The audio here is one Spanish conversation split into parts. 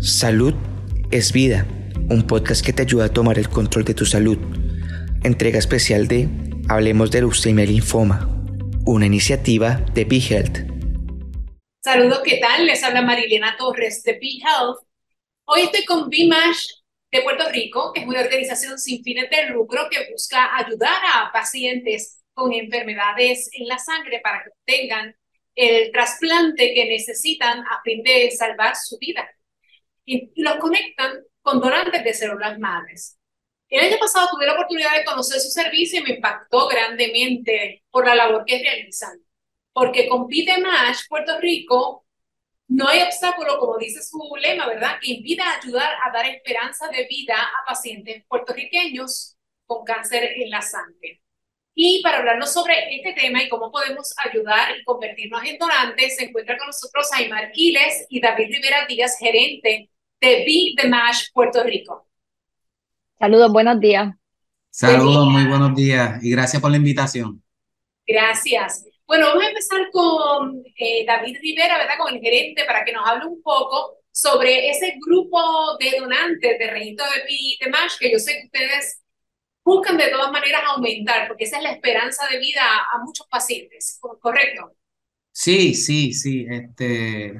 Salud es vida, un podcast que te ayuda a tomar el control de tu salud. Entrega especial de Hablemos de leucemia y linfoma, una iniciativa de BeHealth. Saludos, ¿qué tal? Les habla Marilena Torres de BeHealth. Hoy estoy con BMASH de Puerto Rico, que es una organización sin fines de lucro que busca ayudar a pacientes con enfermedades en la sangre para que obtengan el trasplante que necesitan a fin de salvar su vida. Y los conectan con donantes de células madres. El año pasado tuve la oportunidad de conocer su servicio y me impactó grandemente por la labor que realizan. Porque con PITEMASH Puerto Rico no hay obstáculo, como dice su lema, ¿verdad?, que impida ayudar a dar esperanza de vida a pacientes puertorriqueños con cáncer en la sangre. Y para hablarnos sobre este tema y cómo podemos ayudar y convertirnos en donantes, se encuentra con nosotros Aymar Quiles y David Rivera Díaz, gerente de Be The Mash Puerto Rico. Saludos, buenos días. Saludos, muy buenos días y gracias por la invitación. Gracias. Bueno, vamos a empezar con eh, David Rivera, ¿verdad? Con el gerente, para que nos hable un poco sobre ese grupo de donantes de registro de Be The Mash, que yo sé que ustedes buscan de todas maneras aumentar, porque esa es la esperanza de vida a, muchos pacientes, ¿correcto? Sí, sí, sí. Este,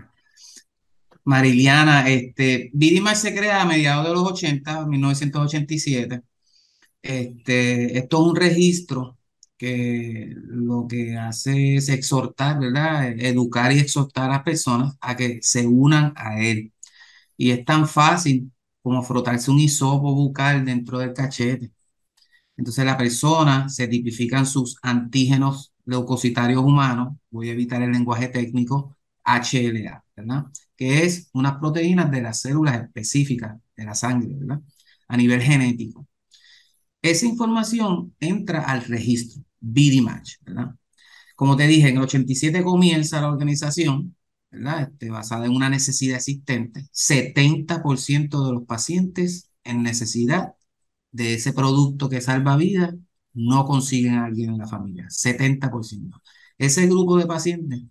Mariliana, este, Vidimar se crea a mediados de los 80, 1987. Este, esto es un registro que lo que hace es exhortar, ¿verdad? Educar y exhortar a las personas a que se unan a él. Y es tan fácil como frotarse un hisopo bucal dentro del cachete. Entonces la persona se tipifican sus antígenos leucocitarios humanos, voy a evitar el lenguaje técnico, HLA, ¿verdad? Que es unas proteínas de las células específicas de la sangre, ¿verdad? A nivel genético. Esa información entra al registro, BDMatch, ¿verdad? Como te dije, en el 87 comienza la organización, ¿verdad? Este, basada en una necesidad existente. 70% de los pacientes en necesidad de ese producto que salva vidas no consiguen a alguien en la familia, 70%. Ese grupo de pacientes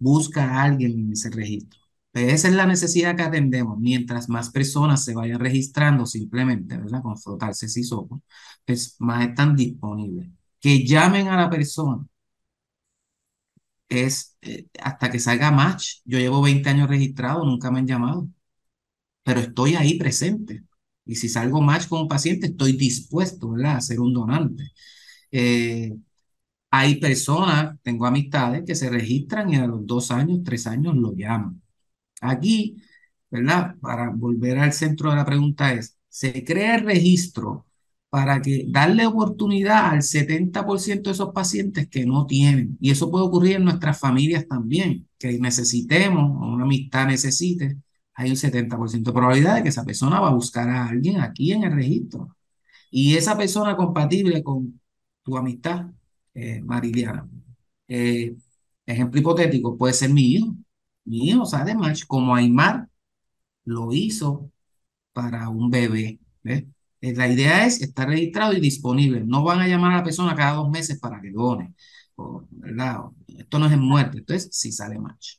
busca a alguien en ese registro. Esa es la necesidad que atendemos. Mientras más personas se vayan registrando simplemente, ¿verdad? Con frotarse si somos, pues más están disponibles. Que llamen a la persona es eh, hasta que salga match. Yo llevo 20 años registrado, nunca me han llamado, pero estoy ahí presente. Y si salgo match con un paciente, estoy dispuesto ¿verdad? a ser un donante. Eh, hay personas, tengo amistades que se registran y a los dos años, tres años lo llaman. Aquí, ¿verdad? Para volver al centro de la pregunta es, se crea el registro para que darle oportunidad al 70% de esos pacientes que no tienen. Y eso puede ocurrir en nuestras familias también, que necesitemos, o una amistad necesite hay un 70% de probabilidad de que esa persona va a buscar a alguien aquí en el registro. Y esa persona compatible con tu amistad, eh. Eh, ejemplo hipotético, puede ser mi hijo. Mi hijo sabe match como Aymar lo hizo para un bebé. Eh, la idea es estar registrado y disponible. No van a llamar a la persona cada dos meses para que done. ¿verdad? Esto no es en muerte, entonces sí sale match.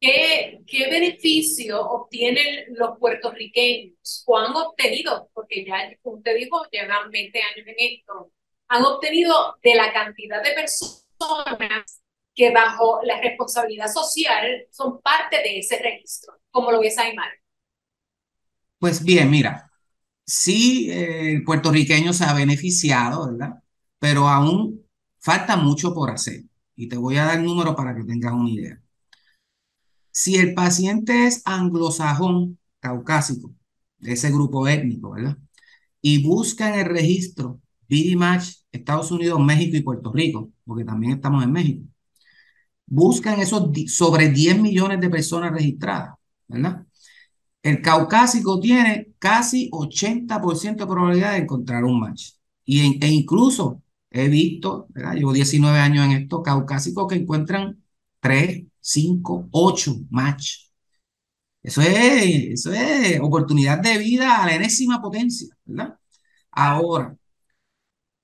¿Qué, ¿Qué beneficio obtienen los puertorriqueños o han obtenido? Porque ya, como usted dijo, llevan 20 años en esto. Han obtenido de la cantidad de personas que bajo la responsabilidad social son parte de ese registro, como lo ves Aymar. Pues bien, mira, sí, el puertorriqueño se ha beneficiado, ¿verdad? Pero aún falta mucho por hacer. Y te voy a dar el número para que tengas una idea. Si el paciente es anglosajón, caucásico, de ese grupo étnico, ¿verdad? Y busca en el registro BDMatch Estados Unidos, México y Puerto Rico, porque también estamos en México. Buscan esos sobre 10 millones de personas registradas, ¿verdad? El caucásico tiene casi 80% de probabilidad de encontrar un match. Y e incluso he visto, ¿verdad? llevo 19 años en esto, caucásicos que encuentran 3, 5, 8 match. Eso es, eso es oportunidad de vida a la enésima potencia, ¿verdad? Ahora,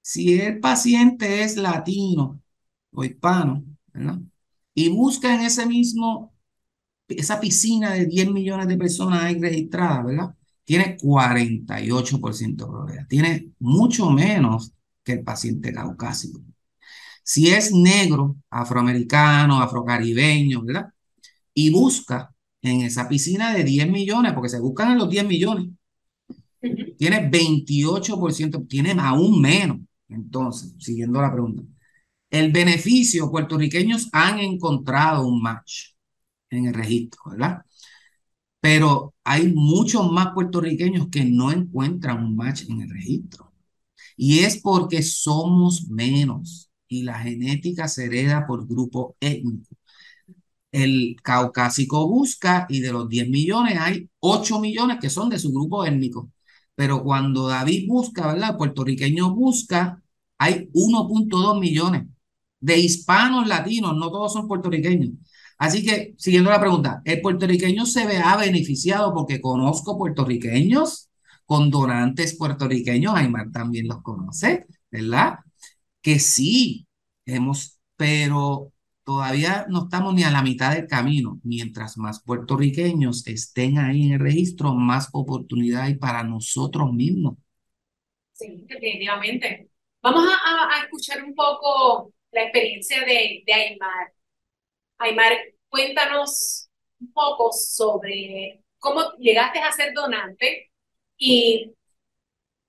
si el paciente es latino o hispano, ¿verdad? Y busca en ese mismo esa piscina de 10 millones de personas ahí registradas, ¿verdad? Tiene 48% de probabilidad. Tiene mucho menos que el paciente caucásico. Si es negro, afroamericano, afrocaribeño, ¿verdad? Y busca en esa piscina de 10 millones, porque se buscan en los 10 millones, tiene 28%, tiene aún menos. Entonces, siguiendo la pregunta, el beneficio, puertorriqueños han encontrado un match en el registro, ¿verdad? Pero hay muchos más puertorriqueños que no encuentran un match en el registro. Y es porque somos menos y la genética se hereda por grupo étnico. El caucásico busca y de los 10 millones hay 8 millones que son de su grupo étnico. Pero cuando David busca, ¿verdad? El puertorriqueño busca, hay 1.2 millones de hispanos latinos, no todos son puertorriqueños. Así que, siguiendo la pregunta, ¿el puertorriqueño se ha beneficiado porque conozco puertorriqueños con donantes puertorriqueños? Aymar también los conoce, ¿verdad? Que sí, hemos, pero todavía no estamos ni a la mitad del camino. Mientras más puertorriqueños estén ahí en el registro, más oportunidad hay para nosotros mismos. Sí, definitivamente. Vamos a, escuchar un poco la experiencia de, de Aymar. Aymar, cuéntanos un poco sobre cómo llegaste a ser donante y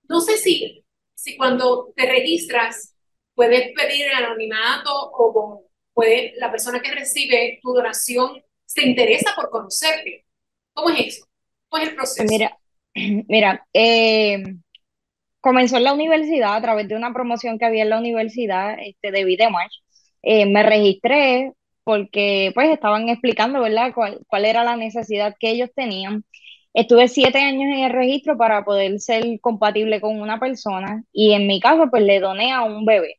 no sé si, si cuando te registras puedes pedir el anonimato o puede, la persona que recibe tu donación se interesa por conocerte. ¿Cómo es eso? ¿Cómo es el proceso? Mira, mira eh, comenzó en la universidad a través de una promoción que había en la universidad este, de Videomatch. Eh, me registré porque pues estaban explicando, ¿verdad?, cuál, cuál era la necesidad que ellos tenían. Estuve siete años en el registro para poder ser compatible con una persona y en mi caso pues le doné a un bebé.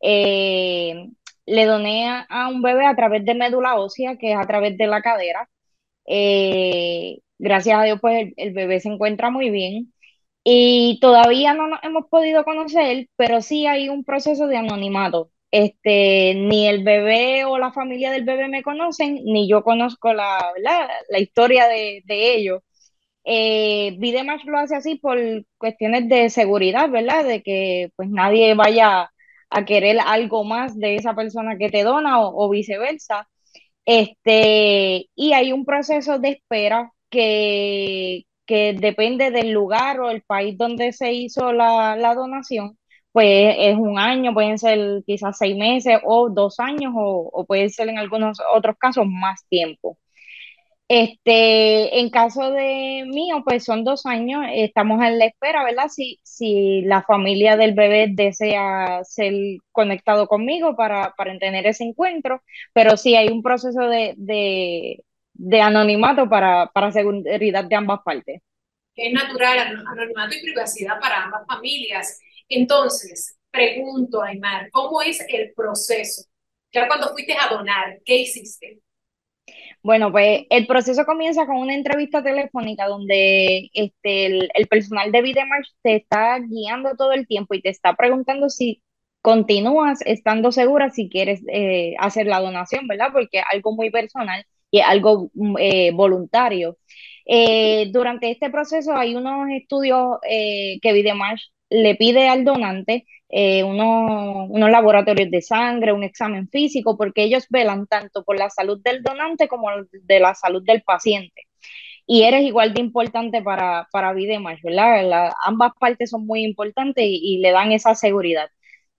Eh, le doné a, un bebé a través de médula ósea, que es a través de la cadera. Eh, gracias a Dios pues el, bebé se encuentra muy bien. Y todavía no nos hemos podido conocer, pero sí hay un proceso de anonimato. Este, ni el bebé o la familia del bebé me conocen, ni yo conozco la, la, la historia de, de ellos. Eh, Vidematch lo hace así por cuestiones de seguridad, ¿verdad? De que pues nadie vaya a querer algo más de esa persona que te dona o, viceversa. Este, y hay un proceso de espera que, que depende del lugar o el país donde se hizo la, la donación pues es un año, pueden ser quizás seis meses o dos años o, o puede ser en algunos otros casos más tiempo. Este, en caso de mío, pues son dos años, estamos en la espera, ¿verdad? Si, si la familia del bebé desea ser conectado conmigo para, para tener ese encuentro, pero sí hay un proceso de, de, de anonimato para, para seguridad de ambas partes. Es natural, anonimato y privacidad para ambas familias. Entonces, pregunto, Aymar, ¿cómo es el proceso? Ya cuando fuiste a donar, ¿qué hiciste? Bueno, pues el proceso comienza con una entrevista telefónica donde este, el, personal de Videmarch te está guiando todo el tiempo y te está preguntando si continúas estando segura si quieres eh, hacer la donación, ¿verdad? Porque es algo muy personal y es algo mm, eh, voluntario. Eh, durante este proceso hay unos estudios que Videmarch le pide al donante eh, unos, laboratorios de sangre, un examen físico, porque ellos velan tanto por la salud del donante como de la salud del paciente. Y eres igual de importante para, para Vidematch, ¿verdad? ambas partes son muy importantes y, le dan esa seguridad.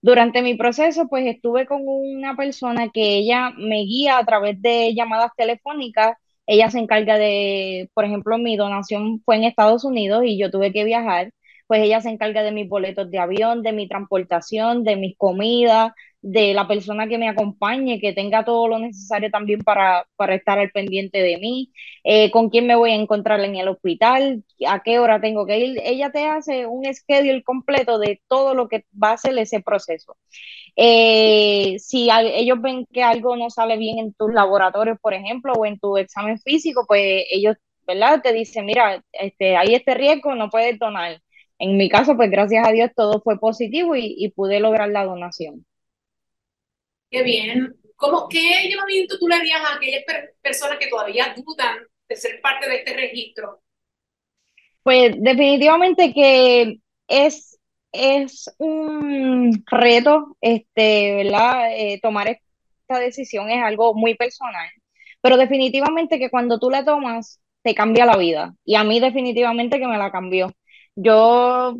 Durante mi proceso, pues estuve con una persona que ella me guía a través de llamadas telefónicas. Ella se encarga de, por ejemplo, mi donación fue en Estados Unidos y yo tuve que viajar pues ella se encarga de mis boletos de avión, de mi transportación, de mis comidas, de la persona que me acompañe, que tenga todo lo necesario también para, para estar al pendiente de mí, eh, con quién me voy a encontrar en el hospital, a qué hora tengo que ir. Ella te hace un schedule completo de todo lo que va a ser ese proceso. Eh, si ellos ven que algo no sale bien en tus laboratorios, por ejemplo, o en tu examen físico, pues ellos, ¿verdad? Te dicen, mira, este, hay este riesgo, no puedes donar en mi caso, pues gracias a Dios todo fue positivo y, pude lograr la donación. Qué bien. ¿Cómo, ¿Qué llamamiento tú le harías a aquellas personas que todavía dudan de ser parte de este registro? Pues definitivamente que es, es un reto, este, ¿verdad? Eh, tomar esta decisión es algo muy personal, pero definitivamente que cuando tú la tomas, te cambia la vida. Y a mí definitivamente que me la cambió. Yo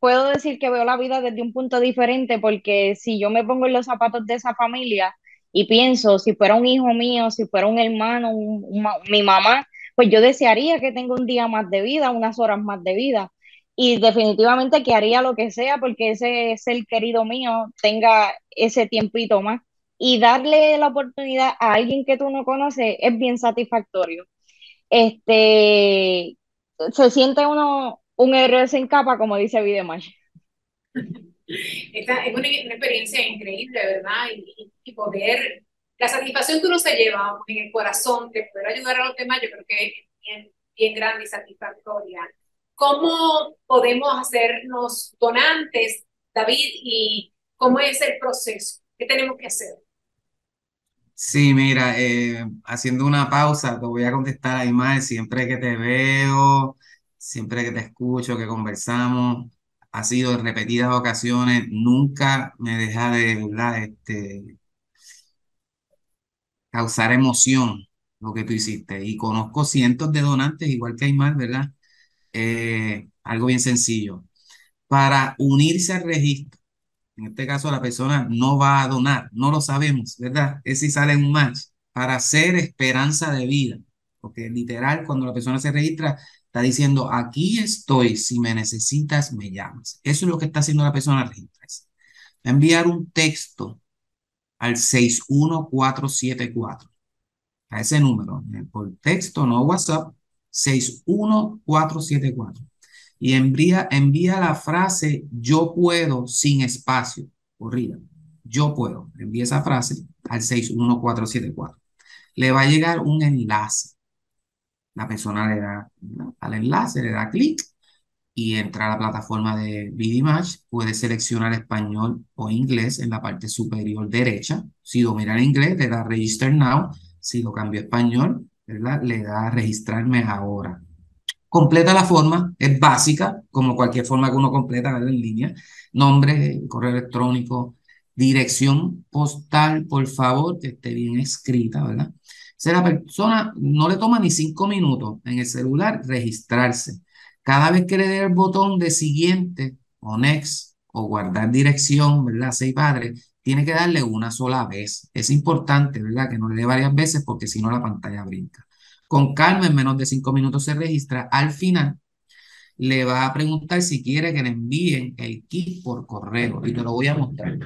puedo decir que veo la vida desde un punto diferente porque si yo me pongo en los zapatos de esa familia y pienso, si fuera un hijo mío, si fuera un hermano, mi mamá, pues yo desearía que tenga un día más de vida, unas horas más de vida. Y definitivamente que haría lo que sea porque ese ser querido mío tenga ese tiempito más. Y darle la oportunidad a alguien que tú no conoces es bien satisfactorio. Este, se siente uno un héroe sin capa, como dice Videmash. Esta es una, experiencia increíble, ¿verdad? Y, poder, la satisfacción que uno se lleva en el corazón de poder ayudar a los demás, yo creo que es bien, bien grande y satisfactoria. ¿Cómo podemos hacernos donantes, David? ¿Y cómo es el proceso? ¿Qué tenemos que hacer? Sí, mira, eh, haciendo una pausa, te voy a contestar a Imael siempre que te veo siempre que te escucho, que conversamos, ha sido en repetidas ocasiones, nunca me deja de, ¿verdad? Este, causar emoción lo que tú hiciste. Y conozco cientos de donantes, igual que hay más, ¿verdad? Eh, algo bien sencillo. Para unirse al registro, en este caso la persona no va a donar, no lo sabemos, ¿verdad? Es si sale un match, para hacer esperanza de vida. Porque literal, cuando la persona se registra, Está diciendo, aquí estoy, si me necesitas, me llamas. Eso es lo que está haciendo la persona registrarse. Va a enviar un texto al 61474. A ese número, por texto, no WhatsApp, 61474. Y envía, envía la frase yo puedo sin espacio, corrida. Yo puedo. Envía esa frase al 61474. Le va a llegar un enlace la persona le da al enlace, le da clic y entra a la plataforma de BDMatch. Puede seleccionar español o inglés en la parte superior derecha. Si domina el inglés, le da Register Now. Si lo cambio a español, le da Registrarme ahora. Completa la forma, es básica, como cualquier forma que uno completa en línea. Nombre, correo electrónico, dirección postal, por favor, que esté bien escrita, ¿verdad? Sea, la persona no le toma ni cinco minutos en el celular registrarse. Cada vez que le dé el botón de siguiente o next o guardar dirección, ¿verdad? Seis padres, tiene que darle una sola vez. Es importante, ¿verdad? Que no le dé varias veces porque si no la pantalla brinca. Con calma, en menos de cinco minutos se registra. Al final, le va a preguntar si quiere que le envíen el kit por correo y te lo voy a mostrar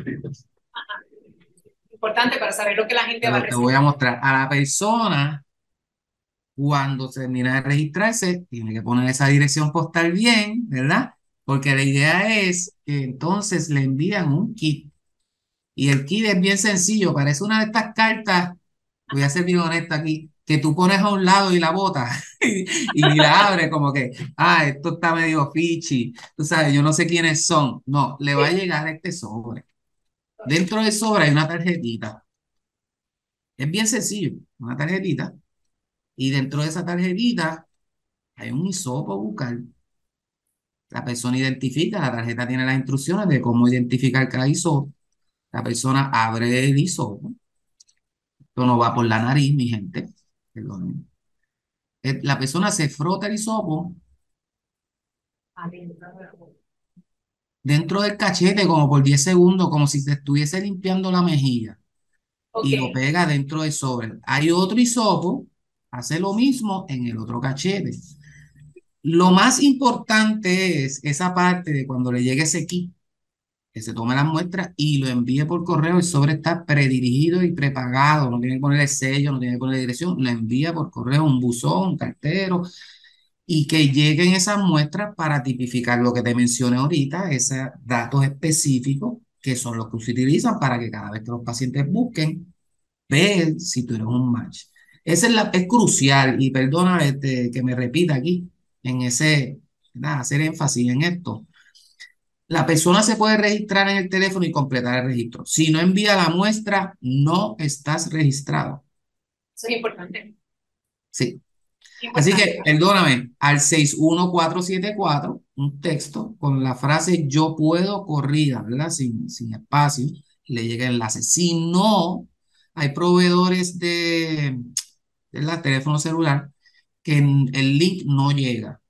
importante para saber lo que la gente va a recibir. Te voy a mostrar a la persona cuando termina de registrarse, tiene que poner esa dirección postal bien, ¿verdad? Porque la idea es que entonces le envían un kit. Y el kit es bien sencillo, parece una de estas cartas, voy a ser bien honesto aquí, que tú pones a un lado y la botas y, la abres como que, ah, esto está medio fichi, tú sabes, yo no sé quiénes son. No, le va a llegar este sobre. Dentro de sobre hay una tarjetita. Es bien sencillo, una tarjetita. Y dentro de esa tarjetita hay un hisopo bucal. La persona identifica, la tarjeta tiene las instrucciones de cómo identificar cada hisopo. La persona abre el hisopo. Esto no va por la nariz, mi gente. Eh, la persona se frota el hisopo dentro del cachete como por 10 segundos, como si se estuviese limpiando la mejilla. Y lo pega dentro del sobre. Hay otro hisopo, hace lo mismo en el otro cachete. Lo más importante es esa parte de cuando le llegue ese kit, que se tome la muestra y lo envíe por correo. El sobre está predirigido y prepagado. No tiene que ponerle sello, no tiene que ponerle dirección. Lo envía por correo un buzón, un cartero, y que lleguen esas muestras para tipificar lo que te mencioné ahorita, esos datos específicos que son los que se utilizan para que cada vez que los pacientes busquen, vean si tú eres un match. Esa es, la, es crucial y perdona este, que me repita aquí en ese, hacer énfasis en esto. La persona se puede registrar en el teléfono y completar el registro. Si no envía la muestra, no estás registrado. Eso es importante. Sí. Así que, perdóname, al 61474, un texto con la frase yo puedo corrida, ¿verdad? Sin, sin espacio, le llega el enlace. Si no, hay proveedores de, la teléfono celular que el link no llega,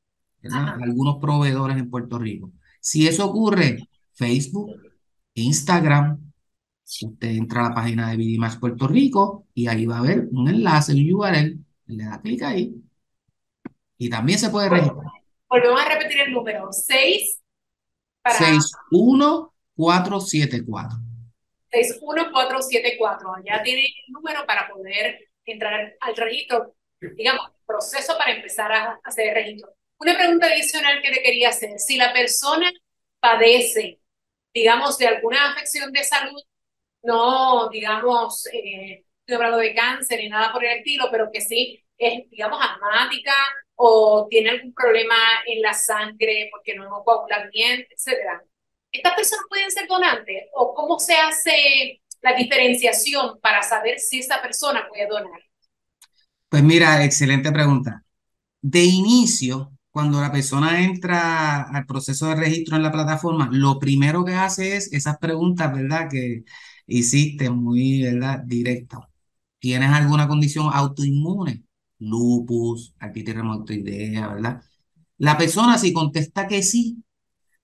¿verdad? Algunos proveedores en Puerto Rico. Si eso ocurre, Facebook, Instagram, usted entra a la página de Vidimax Puerto Rico y ahí va a haber un enlace, un URL, le da clic ahí y también se puede registrar. Volvemos a repetir el número, 6 para... 61474. 61474. Ya tiene el número para poder entrar al registro, digamos, proceso para empezar a hacer el registro. Una pregunta adicional que le quería hacer, si la persona padece, digamos, de alguna afección de salud, no, digamos, eh, estoy hablando de cáncer ni nada por el estilo, pero que sí es, digamos, asmática o tiene algún problema en la sangre porque no coagula bien, etcétera. ¿Estas personas pueden ser donantes? ¿O cómo se hace la diferenciación para saber si esa persona puede donar? Pues mira, excelente pregunta. De inicio, cuando la persona entra al proceso de registro en la plataforma, lo primero que hace es esas preguntas, ¿verdad? Que hiciste muy, ¿verdad? Directa. ¿Tienes alguna condición autoinmune? Lupus, artritis reumatoidea, ¿verdad? La persona si contesta que sí,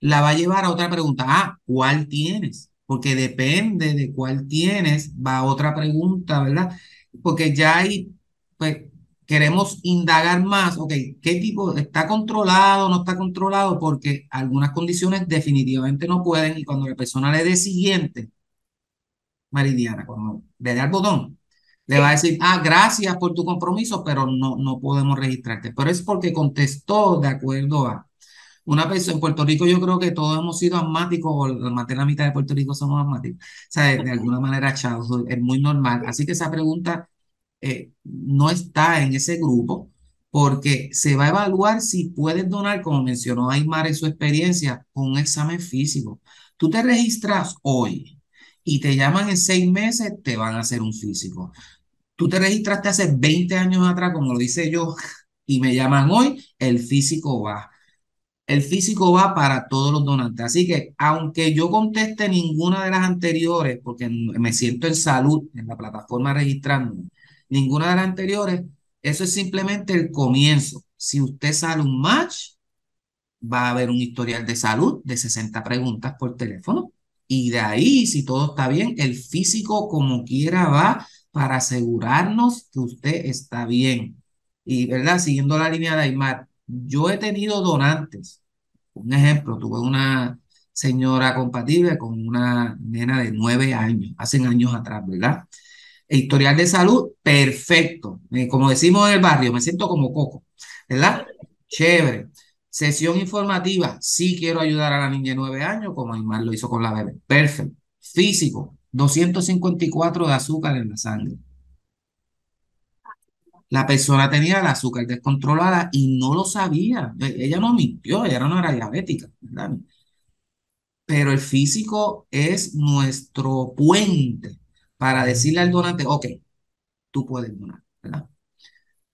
la va a llevar a otra pregunta. Ah, ¿cuál tienes? Porque depende de cuál tienes, va a otra pregunta, ¿verdad? Porque ya hay, pues, queremos indagar más, ok, ¿qué tipo está controlado, no está controlado? Porque algunas condiciones definitivamente no pueden y cuando la persona le dé siguiente, Maridiana, cuando le dé al botón, le va a decir, ah, gracias por tu compromiso, pero no, no podemos registrarte. Pero es porque contestó de acuerdo a una persona, en Puerto Rico yo creo que todos hemos sido asmáticos, o más de la mitad de Puerto Rico somos asmáticos. O sea, de, alguna manera, chavos, es muy normal. Así que esa pregunta eh, no está en ese grupo porque se va a evaluar si puedes donar, como mencionó Aymar en su experiencia, con un examen físico. Tú te registras hoy y te llaman en seis meses, te van a hacer un físico. Tú te registraste hace 20 años atrás, como lo dice yo, y me llaman hoy, el físico va el físico va para todos los donantes. Así que aunque yo conteste ninguna de las anteriores, porque me siento en salud en la plataforma registrando, ninguna de las anteriores, eso es simplemente el comienzo. Si usted sale un match, va a haber un historial de salud de 60 preguntas por teléfono. Y de ahí, si todo está bien, el físico como quiera va para asegurarnos que usted está bien. Y, ¿verdad? Siguiendo la línea de Aymar, yo he tenido donantes. Un ejemplo, tuve una señora compatible con una nena de nueve años, hace años atrás, ¿verdad? E historial de salud, perfecto. Eh, como decimos en el barrio, me siento como coco, ¿verdad? Chévere. Sesión informativa, sí quiero ayudar a la niña de nueve años, como Aymar lo hizo con la bebé. Perfecto. Físico, 254 de azúcar en la sangre. La persona tenía el azúcar descontrolada y no lo sabía. Ella no mintió, ella no era diabética, ¿verdad? Pero el físico es nuestro puente para decirle al donante, ok, tú puedes donar, ¿verdad?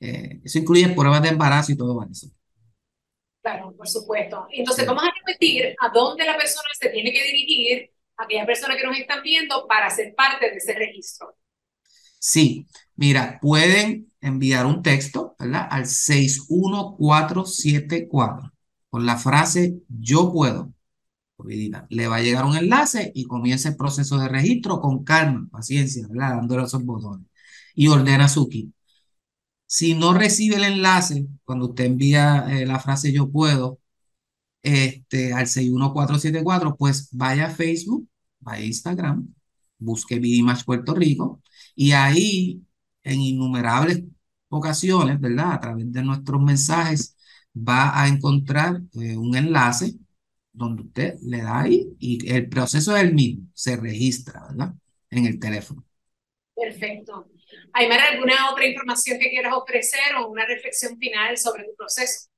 Eh, eso incluye pruebas de embarazo y todo eso. Claro, por supuesto. Entonces vamos a repetir a dónde la persona se tiene que dirigir, a aquella persona que nos están viendo, para ser parte de ese registro. Sí, mira, pueden enviar un texto, ¿verdad? Al 61474 con la frase yo puedo. Le va a llegar un enlace y comienza el proceso de registro con calma, paciencia, ¿verdad? Dándole esos botones. Y ordena su kit. Si no recibe el enlace, cuando usted envía eh, la frase yo puedo, este, al 61474, pues vaya a Facebook, vaya a Instagram, busque Vidimash Puerto Rico y ahí en innumerables ocasiones, ¿verdad? A través de nuestros mensajes va a encontrar eh, un enlace donde usted le da ahí y el proceso es el mismo, se registra, ¿verdad? En el teléfono. Perfecto. Aymar, ¿alguna otra información que quieras ofrecer o una reflexión final sobre tu proceso?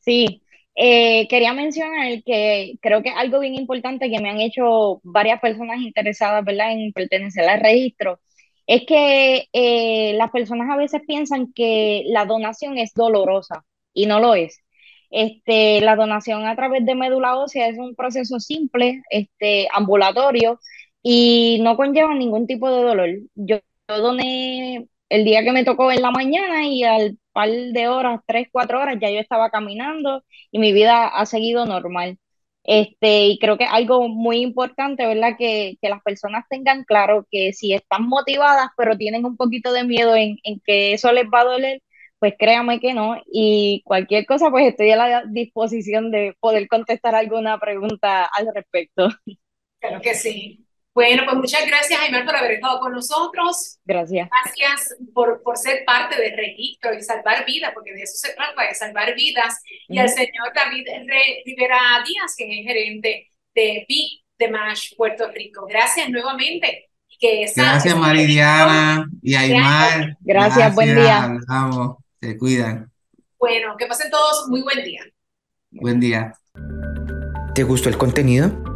Sí, Eh, quería mencionar que creo que algo bien importante que me han hecho varias personas interesadas, ¿verdad?, en pertenecer al registro, es que eh, las personas a veces piensan que la donación es dolorosa y no lo es. Este, la donación a través de médula ósea es un proceso simple, este, ambulatorio y no conlleva ningún tipo de dolor. Yo, doné el día que me tocó en la mañana y al par de horas, tres, cuatro horas, ya yo estaba caminando y mi vida ha seguido normal. Este, y creo que algo muy importante, ¿verdad? Que, que las personas tengan claro que si están motivadas, pero tienen un poquito de miedo en, en que eso les va a doler, pues créame que no. Y cualquier cosa, pues estoy a la disposición de poder contestar alguna pregunta al respecto. Claro que sí. Bueno, pues muchas gracias, Jaime, por haber estado con nosotros. Gracias. Gracias por, por ser parte del registro y salvar vidas, porque de eso se trata, de salvar vidas. Y al señor David Rivera Díaz, que es gerente de PIC de MASH Puerto Rico. Gracias nuevamente. Que gracias, Maridiana y Aymar. Gracias, gracias, buen día. Vamos, se cuidan. Bueno, que pasen todos muy buen día. Buen día. ¿Te gustó el contenido?